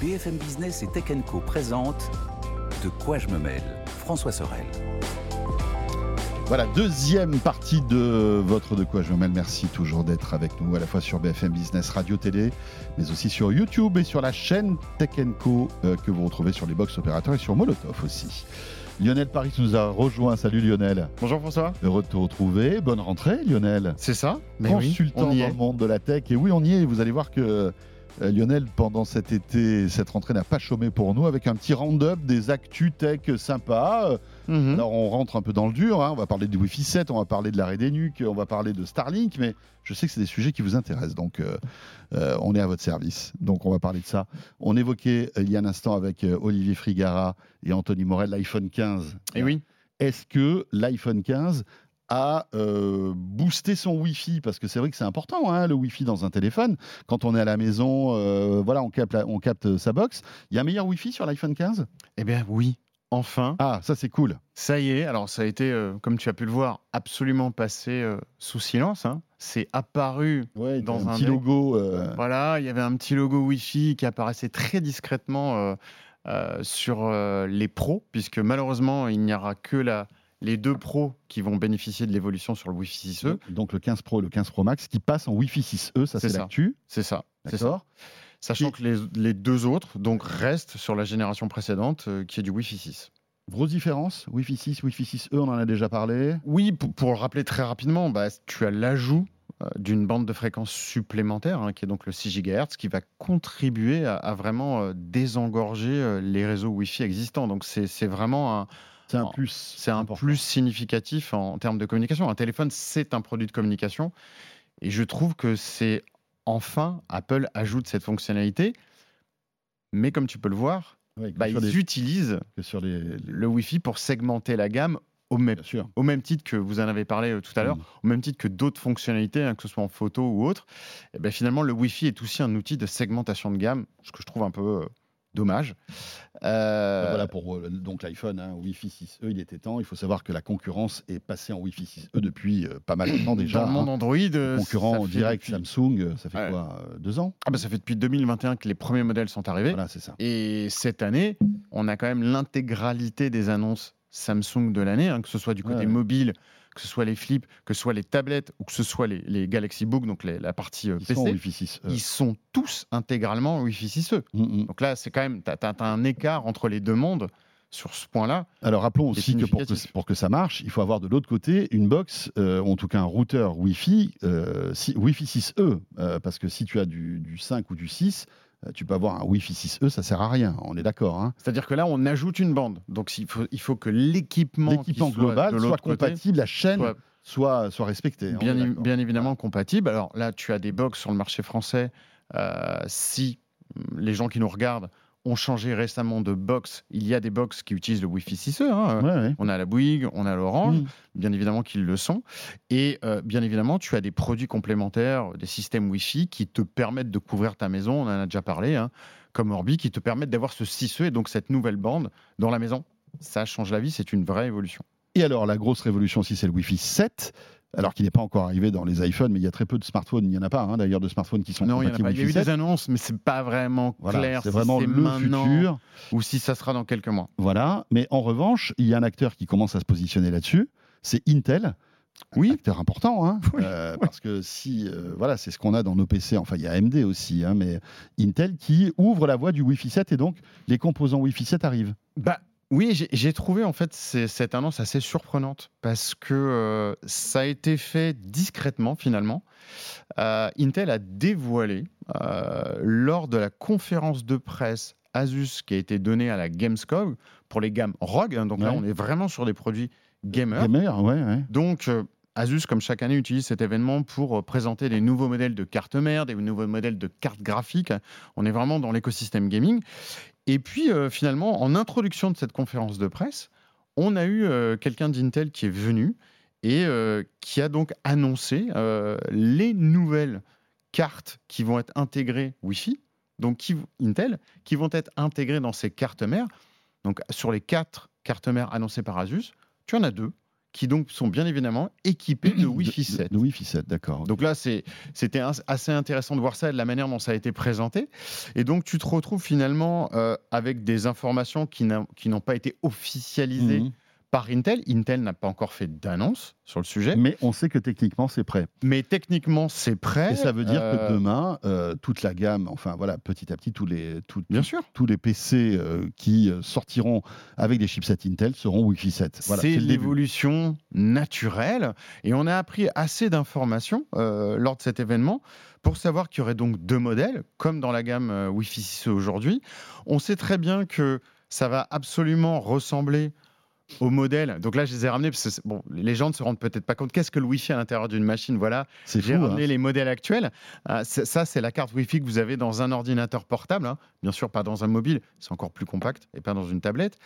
BFM Business et Tech Co présente De quoi je me mêle François Sorel. Voilà, deuxième partie de votre De quoi je me mêle. Merci toujours d'être avec nous à la fois sur BFM Business Radio Télé, mais aussi sur YouTube et sur la chaîne Tech Co euh, que vous retrouvez sur les box opérateurs et sur Molotov aussi. Lionel Paris nous a rejoint. Salut Lionel. Bonjour François. Heureux de te retrouver. Bonne rentrée Lionel. C'est ça. Mais Consultant dans le monde de la tech. Et oui, on y est. Vous allez voir que Lionel, pendant cet été, cette rentrée n'a pas chômé pour nous avec un petit round-up des actus tech sympas. Mhm. Alors on rentre un peu dans le dur, hein. on va parler du Wi-Fi 7, on va parler de l'arrêt des nuques, on va parler de Starlink, mais je sais que c'est des sujets qui vous intéressent, donc euh, euh, on est à votre service. Donc on va parler de ça. On évoquait il y a un instant avec Olivier Frigara et Anthony Morel l'iPhone 15. Et eh oui. Est-ce que l'iPhone 15 à euh, booster son Wi-Fi parce que c'est vrai que c'est important hein, le Wi-Fi dans un téléphone. Quand on est à la maison, euh, voilà, on capte, on capte sa box. Il y a un meilleur Wi-Fi sur l'iPhone 15 Eh bien oui, enfin. Ah, ça c'est cool. Ça y est. Alors ça a été, euh, comme tu as pu le voir, absolument passé sous silence. Hein. C'est apparu dans un, petit logo. Voilà, il y avait un petit logo Wi-Fi qui apparaissait très discrètement. sur les pros, puisque malheureusement, il n'y aura que la, les deux pros qui vont bénéficier de l'évolution sur le Wi-Fi 6E. Donc le 15 Pro et le 15 Pro Max qui passent en Wi-Fi 6E, ça c'est l'actu. C'est ça. D'accord. Sachant que les, deux autres donc restent sur la génération précédente euh, qui est du Wi-Fi 6. Grosse différence Wi-Fi 6, Wi-Fi 6E, on en a déjà parlé. Oui, pour, le rappeler très rapidement, bah, tu as l'ajout euh, d'une bande de fréquence supplémentaire, hein, qui est donc le 6 GHz, qui va contribuer à, vraiment euh, désengorger les réseaux Wi-Fi existants. Donc c'est vraiment un, c'est un plus. C'est un plus significatif en, termes de communication. Un téléphone, c'est un produit de communication. Et je trouve que c'est enfin, Apple ajoute cette fonctionnalité. Mais comme tu peux le voir, bah, ils utilisent sur le Wi-Fi pour segmenter la gamme au même, au même, titre que vous en avez parlé euh, tout à l'heure, mm. au même titre que d'autres fonctionnalités, hein, que ce soit en photo ou autre, et ben finalement le Wi-Fi est aussi un outil de segmentation de gamme, ce que je trouve un peu euh, Dommage. Euh, voilà pour euh, donc l'iPhone, hein, Wi-Fi 6E, il était temps. Il faut savoir que la concurrence est passée en Wi-Fi 6E depuis euh, pas mal de temps déjà. Dans le monde hein. Android, concurrent direct Samsung, ça fait quoi Deux ans ah bah Ça fait depuis 2021 que les premiers modèles sont arrivés. Voilà, c'est ça. Et cette année, on a quand même l'intégralité des annonces Samsung de l'année, hein, que ce soit du côté mobile, que ce soit les flips, que ce soit les tablettes ou que ce soit les, Galaxy Book, donc la partie euh, PC, sont Wi-Fi 6, ils sont tous intégralement Wi-Fi 6E. Mm, mm. Donc là, c'est quand même, tu as, un écart entre les deux mondes sur ce point-là. Alors rappelons aussi que pour, que pour, que ça marche, il faut avoir de l'autre côté une box, euh, en tout cas un routeur Wi-Fi, euh, Wi-Fi 6E, parce que si tu as du, du 5 ou du 6, euh, tu peux avoir un Wi-Fi 6E, ça sert à rien, on est d'accord. Hein. C'est-à-dire que là, on ajoute une bande. Donc il faut, il faut que l'équipement global soit, compatible, la chaîne soit, soit, respectée. Bien, bien, évidemment compatible. Alors là, tu as des box sur le marché français. Euh, si les gens qui nous regardent ont changé récemment de box. Il y a des box qui utilisent le Wi-Fi 6E. Hein. On a la Bouygues, on a l'Orange, bien évidemment qu'ils le sont. Et euh, bien évidemment, tu as des produits complémentaires, des systèmes Wi-Fi qui te permettent de couvrir ta maison. On en a déjà parlé, hein, comme Orbi, qui te permettent d'avoir ce 6E et donc cette nouvelle bande dans la maison. Ça change la vie, c'est une vraie évolution. Et alors, la grosse révolution aussi, c'est le Wi-Fi 7 alors qu'il n'est pas encore arrivé dans les iPhones, mais il y a très peu de smartphones. Il n'y en a pas, hein, d'ailleurs, de smartphones qui sont non, il y, a, il y a eu des annonces, mais c'est pas vraiment clair. C'est vraiment le futur, ou si ça sera dans quelques mois. Voilà. Mais en revanche, il y a un acteur qui commence à se positionner là-dessus. C'est Intel. Oui, acteur important, hein, euh, parce que si, euh, voilà, c'est ce qu'on a dans nos PC. Enfin, il y a AMD aussi, hein, mais Intel qui ouvre la voie du Wi-Fi 7 et donc les composants Wi-Fi 7 arrivent. Bah, oui, j'ai trouvé en fait cette annonce assez surprenante parce que euh, ça a été fait discrètement finalement. Euh, Intel a dévoilé euh, lors de la conférence de presse Asus qui a été donnée à la Gamescom pour les gammes ROG. Hein, donc là, on est vraiment sur des produits gamers. Gamer, ouais, ouais. Donc Asus, comme chaque année, utilise cet événement pour présenter des nouveaux modèles de cartes mères, des nouveaux modèles de cartes graphiques. On est vraiment dans l'écosystème gaming. Et puis, euh, finalement, en introduction de cette conférence de presse, on a eu euh, quelqu'un d'Intel qui est venu et euh, qui a donc annoncé les nouvelles cartes qui vont être intégrées Wi-Fi, donc qui, Intel, qui vont être intégrées dans ces cartes mères. Donc, sur les quatre cartes mères annoncées par Asus, tu en as deux qui donc sont bien évidemment équipés de Wi-Fi 7. De, Wi-Fi 7, d'accord. Donc là, c'était assez intéressant de voir ça de la manière dont ça a été présenté. Et donc, tu te retrouves finalement euh, avec des informations qui n'ont pas été officialisées. Mhm par Intel. Intel n'a pas encore fait d'annonce sur le sujet. Mais on sait que techniquement, c'est prêt. Mais techniquement, c'est prêt. Et ça veut dire que euh, demain, euh, toute la gamme, enfin voilà, petit à petit, tous les, Bien sûr. tous les PC euh, qui sortiront avec des chipsets Intel seront Wi-Fi 7. c'est l'évolution naturelle. Et on a appris assez d'informations lors de cet événement pour savoir qu'il y aurait donc deux modèles, comme dans la gamme Wi-Fi 6 aujourd'hui. On sait très bien que ça va absolument ressembler au modèle. Donc là, je les ai ramenés parce que bon, les gens ne se rendent peut-être pas compte. Qu'est-ce que le Wi-Fi à l'intérieur d'une machine? Voilà, j'ai ramené hein. les modèles actuels. Euh, ça, c'est la carte Wi-Fi que vous avez dans un ordinateur portable. Hein. Bien sûr, pas dans un mobile. C'est encore plus compact et pas dans une tablette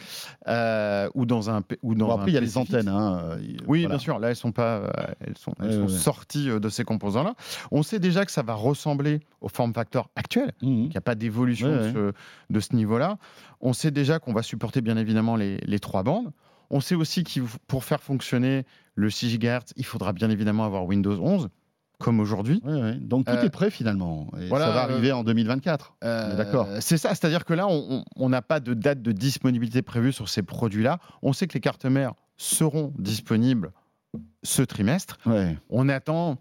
euh, ou dans un ou dans. après, il y a les antennes. Hein, euh, oui, bien sûr. Là, elles sont pas, elles sont, elles sont sorties de ces composants-là. On sait déjà que ça va ressembler au form factor actuel. Mmh. Il n'y a pas d'évolution de, ce, niveau-là. On sait déjà qu'on va supporter bien évidemment les, les trois bandes. On sait aussi que pour faire fonctionner le 6 GHz, il faudra bien évidemment avoir Windows 11 comme aujourd'hui. Donc tout euh, est prêt finalement. Et ça va arriver euh, en 2024. Euh, d'accord. C'est ça, c'est-à-dire que là, on n'a pas de date de disponibilité prévue sur ces produits-là. On sait que les cartes mères seront disponibles ce trimestre. On attend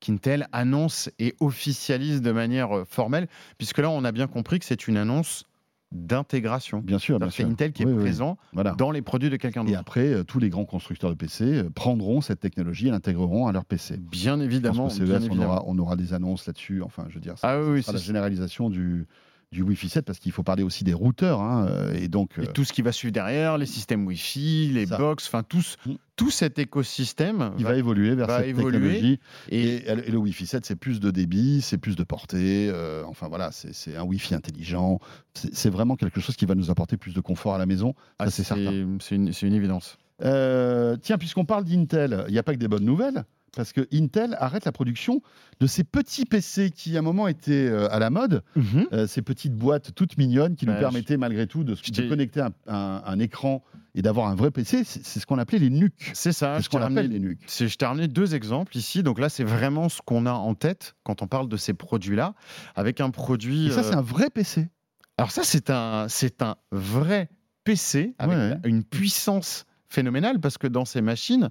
qu'Intel annonce et officialise de manière formelle, puisque là, on a bien compris que c'est une annonce d'intégration. Bien sûr, bien C'est Intel qui est présent dans les produits de quelqu'un d'autre. Et après, euh, tous les grands constructeurs de PC euh, prendront cette technologie et l'intégreront à leur PC. Bien évidemment. E on, aura, des annonces là-dessus. Enfin, je veux dire, ça, ah, la généralisation du, du Wi-Fi 7 parce qu'il faut parler aussi des routeurs hein, euh, et donc tout ce qui va suivre derrière, les systèmes Wi-Fi, les box, enfin mm. tout cet écosystème il va, évoluer vers cette technologie et, le Wi-Fi 7 c'est plus de débit, c'est plus de portée, euh, enfin voilà c'est un Wi-Fi intelligent, c'est vraiment quelque chose qui va nous apporter plus de confort à la maison, ah, c'est certain. C'est une, une, évidence. Euh, tiens, puisqu'on parle d'Intel, il n'y a pas que des bonnes nouvelles parce que Intel arrête la production de ces petits PC qui à un moment étaient euh, à la mode, mhm. euh, ces petites boîtes toutes mignonnes qui nous permettaient malgré tout de, se connecter un, un, écran et d'avoir un vrai PC. C'est ce qu'on appelait les NUC. C'est ça. ce qu'on appelle les NUC. Je t'ai ramené deux exemples ici. Donc là, c'est vraiment ce qu'on a en tête quand on parle de ces produits-là, avec un produit. Et ça, c'est euh, un vrai PC. Alors ça, c'est un, c'est un vrai PC avec une puissance phénoménale parce que dans ces machines,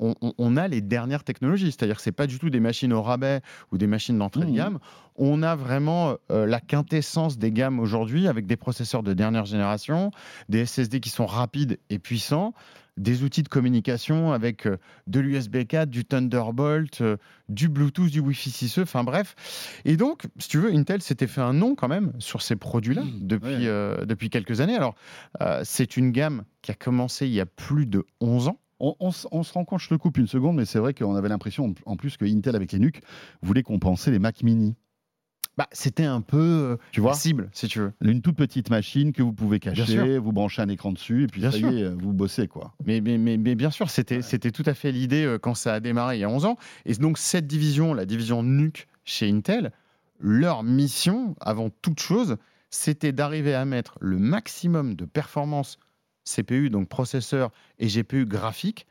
on, a les dernières technologies. C'est-à-dire que ce pas du tout des machines au rabais ou des machines d'entrée de mmh. gamme. On a vraiment euh, la quintessence des gammes aujourd'hui avec des processeurs de dernière génération, des SSD qui sont rapides et puissants, des outils de communication avec euh, de l'USB 4, du Thunderbolt, euh, du Bluetooth, du Wi-Fi 6E, enfin bref. Et donc, si tu veux, Intel s'était fait un nom quand même sur ces produits-là mmh. depuis, depuis quelques années. Alors, c'est une gamme qui a commencé il y a plus de 11 ans. On, se rend compte, je te coupe une seconde, mais c'est vrai qu'on avait l'impression en plus que Intel avec les NUC voulait compenser les Mac mini. Bah, c'était un peu euh, tu vois cible, si tu veux. Une toute petite machine que vous pouvez cacher, vous branchez un écran dessus, et puis ça y est, euh, vous bossez. quoi. Mais, mais, mais, bien sûr, c'était c'était tout à fait l'idée euh, quand ça a démarré il y a 11 ans. Et donc, cette division, la division NUC chez Intel, leur mission, avant toute chose, c'était d'arriver à mettre le maximum de performance CPU, donc processeur et GPU graphique,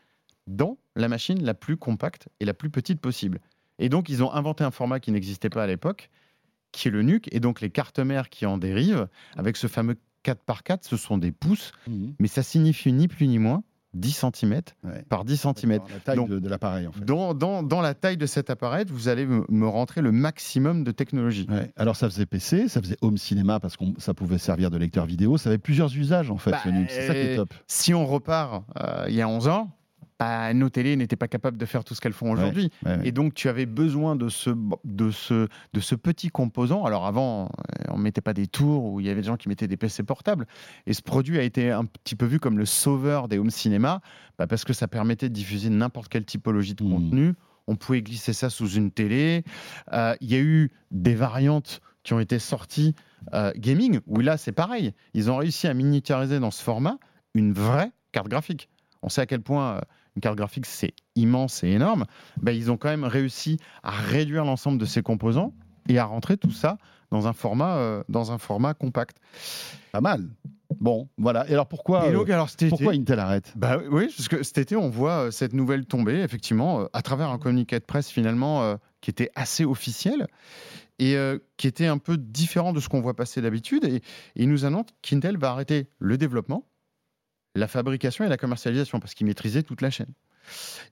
dans la machine la plus compacte et la plus petite possible. Et donc, ils ont inventé un format qui n'existait pas à l'époque, qui est le NUC, et donc les cartes mères qui en dérivent, avec ce fameux 4 par 4 ce sont des pouces, mmh. mais ça signifie ni plus ni moins 10 cm par 10 cm. La taille de, l'appareil, en fait. Dans, dans, la taille de cet appareil, vous allez me, rentrer le maximum de technologie. Alors, ça faisait PC, ça faisait home cinéma parce que ça pouvait servir de lecteur vidéo. Ça avait plusieurs usages, en fait, bah, C'est ça qui est top. Si on repart euh, il y a 11 ans, bah, nos télés n'étaient pas capables de faire tout ce qu'elles font aujourd'hui. Et donc, tu avais besoin de ce, de, ce, de ce petit composant. Alors, avant, euh, on ne mettait pas des tours où il y avait des gens qui mettaient des PC portables. Et ce produit a été un petit peu vu comme le sauveur des home cinéma bah, parce que ça permettait de diffuser n'importe quelle typologie de mmh. contenu. On pouvait glisser ça sous une télé. Euh, il y a eu des variantes qui ont été sorties euh, gaming, où là, c'est pareil. Ils ont réussi à miniaturiser dans ce format une vraie carte graphique. On sait à quel point une carte graphique, c'est immense et énorme, bah, ils ont quand même réussi à réduire l'ensemble de ces composants et à rentrer tout ça dans un format, euh, dans un format compact. Pas mal. Bon, voilà. Et alors pourquoi, et donc, alors, pourquoi Intel arrête? Bah, Oui, parce que cet été, on voit cette nouvelle tomber, effectivement, à travers un communiqué de presse, finalement, qui était assez officiel et qui était un peu différent de ce qu'on voit passer d'habitude. Et, il nous annonce qu'Intel va arrêter le développement, la fabrication et la commercialisation, parce qu'il maîtrisait toute la chaîne.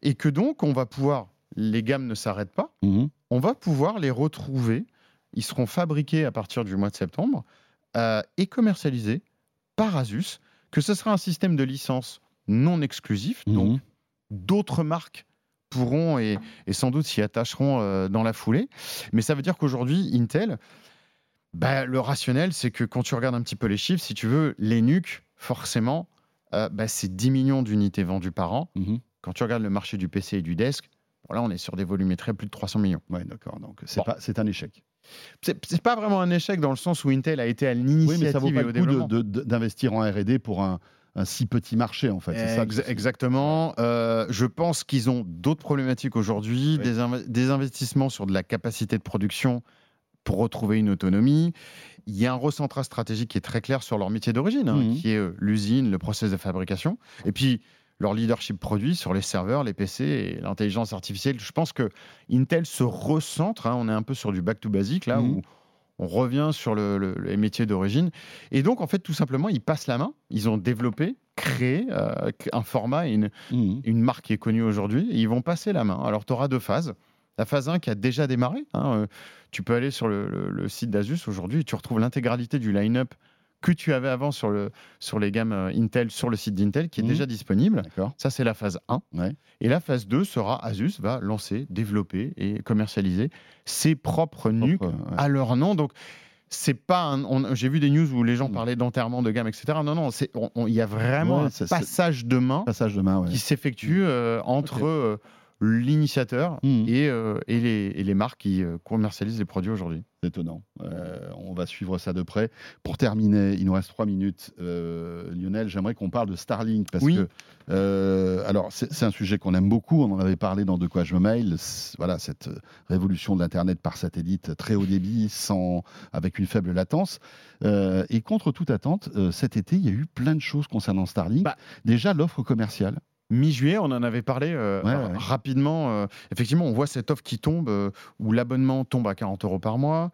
Et que donc, on va pouvoir, les gammes ne s'arrêtent pas, mmh on va pouvoir les retrouver, ils seront fabriqués à partir du mois de septembre euh, et commercialisés par Asus, que ce sera un système de licence non exclusif, mmh donc d'autres marques pourront et, sans doute s'y attacheront euh, dans la foulée. Mais ça veut dire qu'aujourd'hui, Intel, bah, le rationnel, c'est que quand tu regardes un petit peu les chiffres, si tu veux, les NUC, forcément, euh, bah, c'est 10 millions d'unités vendues par an. Mmh quand tu regardes le marché du PC et du desk, là, on est sur des volumétrés plus de 300 millions. Oui, d'accord. Donc, c'est un échec. C'est pas vraiment un échec dans le sens où Intel a été à l'initiative oui, mais ça vaut pas le coup d'investir en R&D pour un, si petit marché en fait. Ça exactement. Euh, je pense qu'ils ont d'autres problématiques aujourd'hui, des, des, investissements sur de la capacité de production pour retrouver une autonomie. Il y a un recentrage stratégique qui est très clair sur leur métier d'origine, hein, mmh. qui est euh, l'usine, le process de fabrication. Et puis, leur leadership produit sur les serveurs, les PC et l'intelligence artificielle. Je pense que Intel se recentre. Hein, on est un peu sur du back to basic là mhm. où on revient sur le, les métiers d'origine. Et donc, en fait, tout simplement, ils passent la main. Ils ont développé, créé euh, un format et une, mhm. une, marque qui est connue aujourd'hui. Et ils vont passer la main. Alors, tu auras deux phases. La phase 1 qui a déjà démarré. Hein, euh, tu peux aller sur le, le site d'Asus aujourd'hui et tu retrouves l'intégralité du line-up que tu avais avant sur, le, sur les gammes euh, Intel, sur le site d'Intel, qui est mmh. déjà disponible. Ça, c'est la phase 1. Et la phase 2 sera Asus va lancer, développer et commercialiser ses propres NUC à leur nom. Donc, c'est pas j'ai vu des news où les gens mmh. parlaient d'enterrement de gamme etc non non il y a vraiment un passage de main, passage de main qui s'effectue euh, entre euh, l'initiateur mmh. et, et, les, et, les, marques qui commercialisent les produits aujourd'hui étonnant. Euh, on va suivre ça de près. Pour terminer, il nous reste trois minutes. Euh, Lionel, j'aimerais qu'on parle de Starlink parce que, euh, alors, c'est un sujet qu'on aime beaucoup. On en avait parlé dans De quoi je me mail. Voilà, cette révolution de l'internet par satellite très haut débit, sans, avec une faible latence. et contre toute attente, cet été, il y a eu plein de choses concernant Starlink. Bah. Déjà, l'offre commerciale mi-juillet, on en avait parlé euh, rapidement. Euh, effectivement, on voit cette offre qui tombe euh, où l'abonnement tombe à 40 euros par mois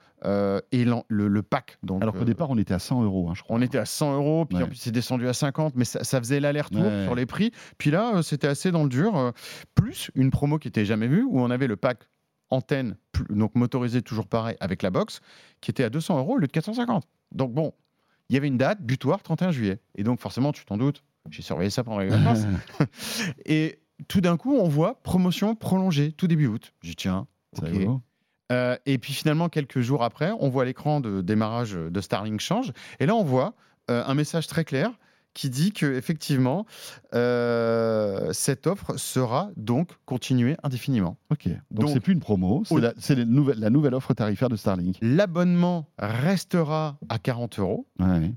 et le, pack. Donc, Alors qu'au départ, on était à 100 euros, hein, je crois. On était à 100 euros, puis c'est descendu à 50, mais ça, faisait l'aller-retour sur les prix. Puis là, c'était assez dans le dur. plus une promo qui n'était jamais vue où on avait le pack antenne, donc motorisé toujours pareil, avec la box, qui était à 200 euros au lieu de 450. Donc bon, il y avait une date butoir 31 juillet. Et donc forcément, tu t'en doutes, j'ai surveillé ça pendant les vacances. et tout d'un coup, on voit promotion prolongée tout début août. J'y tiens. Euh, et puis finalement, quelques jours après, on voit l'écran de démarrage de Starlink change. Et là, on voit euh, un message très clair qui dit que effectivement euh, cette offre sera donc continuée indéfiniment. Ok. Donc c'est plus une promo, c'est la, la, nouvelle offre tarifaire de Starlink. L'abonnement restera à 40 euros.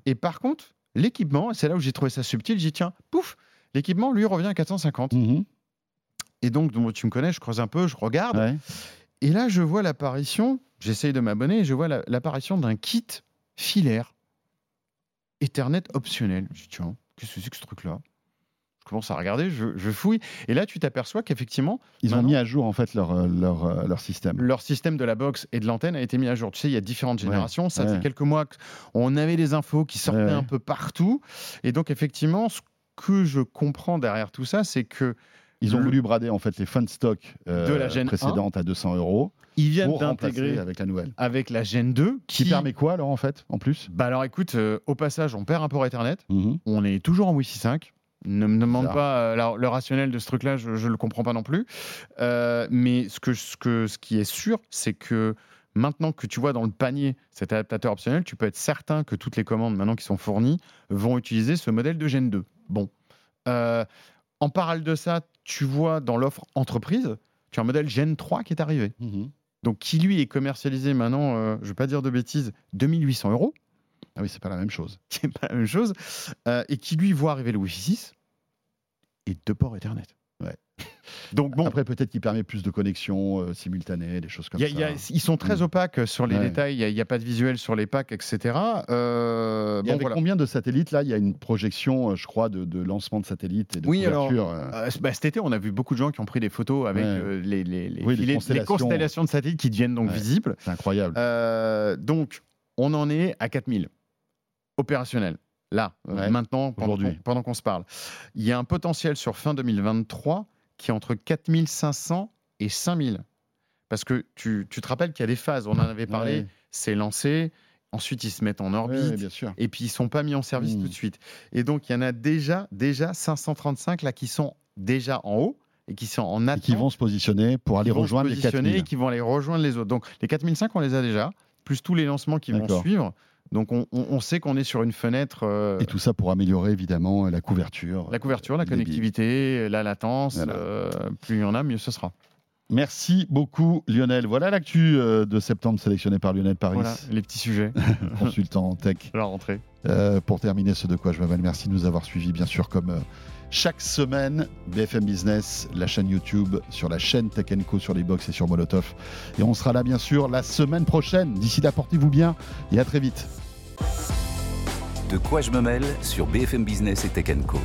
Et par contre, L'équipement, c'est là où j'ai trouvé ça subtil, j'ai dit tiens, pouf, l'équipement lui revient à 450. Mhm. Et donc, tu me connais, je creuse un peu, je regarde. Et là, je vois l'apparition, j'essaye de m'abonner, et je vois l'apparition d'un kit filaire Ethernet optionnel. Je dis tiens, qu'est-ce que c'est que ce truc-là? Commence à regarder, je, fouille, et là tu t'aperçois qu'effectivement ils ont mis à jour en fait leur, euh, leur, euh, leur, système. Leur système de la box et de l'antenne a été mis à jour. Tu sais, il y a différentes générations. Ça fait quelques mois qu'on avait des infos qui sortaient un peu partout, et donc effectivement, ce que je comprends derrière tout ça, c'est que ils ont voulu brader en fait les fun stock euh, de la Gen précédente à 200 euros. Ils viennent d'intégrer avec la nouvelle. Avec la Gen 2. Qui, permet quoi alors en fait en plus? Bah alors écoute, au passage, on perd un port Ethernet. Mhm. On est toujours en Wi-Fi 5. Ne me demande pas euh, le rationnel de ce truc-là, je ne le comprends pas non plus. Euh, mais ce, que, ce, que, ce qui est sûr, c'est que maintenant que tu vois dans le panier cet adaptateur optionnel, tu peux être certain que toutes les commandes maintenant qui sont fournies vont utiliser ce modèle de Gen 2. Bon. Euh, en parallèle de ça, tu vois dans l'offre entreprise, tu as un modèle Gen 3 qui est arrivé. Mhm. Donc qui lui est commercialisé maintenant, je ne vais pas dire de bêtises, 2800 euros. Ah oui, c'est pas la même chose. C'est pas la même chose. Euh, et qui lui voit arriver le Wi-Fi 6 et deux ports Ethernet. Ouais. Donc bon, après peut-être qu'il permet plus de connexions euh, simultanées, des choses comme ça. ils sont très mm. opaques sur les détails. Il n'y a, pas de visuel sur les packs, etc. Euh, bon, avec combien de satellites là Il y a une projection, euh, je crois, de, lancement de satellites et de oui, alors bah, cet été, on a vu beaucoup de gens qui ont pris des photos avec les, les, constellations. de satellites qui deviennent donc visibles. C'est incroyable. donc, on en est à 4000 opérationnels là, maintenant, pendant, qu'on se parle. Il y a un potentiel sur fin 2023 qui est entre 4500 et 5000. Parce que tu, te rappelles qu'il y a des phases, on en avait parlé, c'est lancé, ensuite ils se mettent en orbite, et puis ils sont pas mis en service hmm. tout de suite. Et donc il y en a déjà, déjà 535 là qui sont déjà en haut et qui sont en attente. Et qui vont se positionner pour aller rejoindre les 4000. Et qui vont aller rejoindre les autres. Donc les 4005, on les a déjà, plus tous les lancements qui vont suivre. Donc on, sait qu'on est sur une fenêtre. Euh, et tout ça pour améliorer évidemment la couverture. La couverture, la connectivité, la latence. Euh, plus il y en a, mieux ce sera. Merci beaucoup Lionel. Voilà l'actu euh, de septembre sélectionné par Lionel Paris. Voilà, les petits sujets. Consultant tech. La rentrée. pour terminer ce de quoi je m'appelle, merci de nous avoir suivis bien sûr comme chaque semaine, BFM Business, la chaîne YouTube, sur la chaîne Tech sur les box et sur Molotov. Et on sera là, bien sûr, la semaine prochaine. D'ici là, portez-vous bien et à très vite. De quoi je me mêle sur BFM Business et Tech Co.